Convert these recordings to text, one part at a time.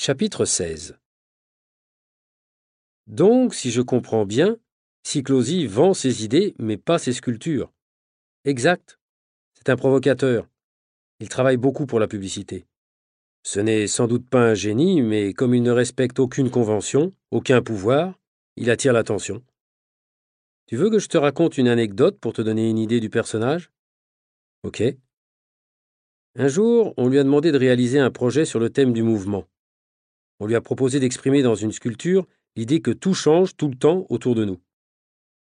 Chapitre 16 Donc, si je comprends bien, Cyclosi vend ses idées, mais pas ses sculptures. Exact. C'est un provocateur. Il travaille beaucoup pour la publicité. Ce n'est sans doute pas un génie, mais comme il ne respecte aucune convention, aucun pouvoir, il attire l'attention. Tu veux que je te raconte une anecdote pour te donner une idée du personnage? Ok. Un jour, on lui a demandé de réaliser un projet sur le thème du mouvement. On lui a proposé d'exprimer dans une sculpture l'idée que tout change tout le temps autour de nous.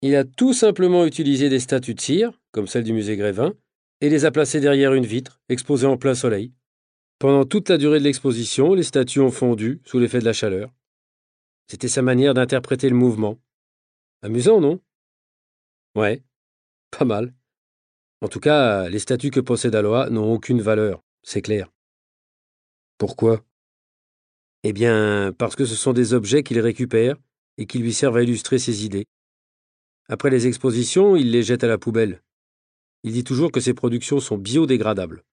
Il a tout simplement utilisé des statues de cire, comme celle du musée Grévin, et les a placées derrière une vitre, exposée en plein soleil. Pendant toute la durée de l'exposition, les statues ont fondu sous l'effet de la chaleur. C'était sa manière d'interpréter le mouvement. Amusant, non? Ouais, pas mal. En tout cas, les statues que possède Aloha n'ont aucune valeur, c'est clair. Pourquoi? Eh bien, parce que ce sont des objets qu'il récupère et qui lui servent à illustrer ses idées. Après les expositions, il les jette à la poubelle. Il dit toujours que ses productions sont biodégradables.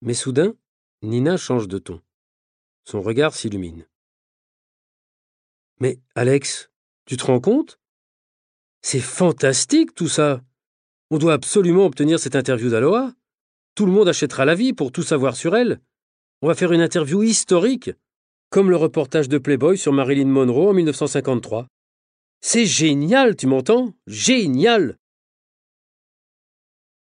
Mais soudain, Nina change de ton. Son regard s'illumine. Mais Alex, tu te rends compte? C'est fantastique tout ça. On doit absolument obtenir cette interview d'Aloha. Tout le monde achètera la vie pour tout savoir sur elle. On va faire une interview historique, comme le reportage de Playboy sur Marilyn Monroe en 1953. C'est génial, tu m'entends? Génial